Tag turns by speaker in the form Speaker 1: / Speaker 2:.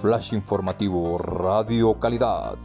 Speaker 1: Flash Informativo Radio Calidad.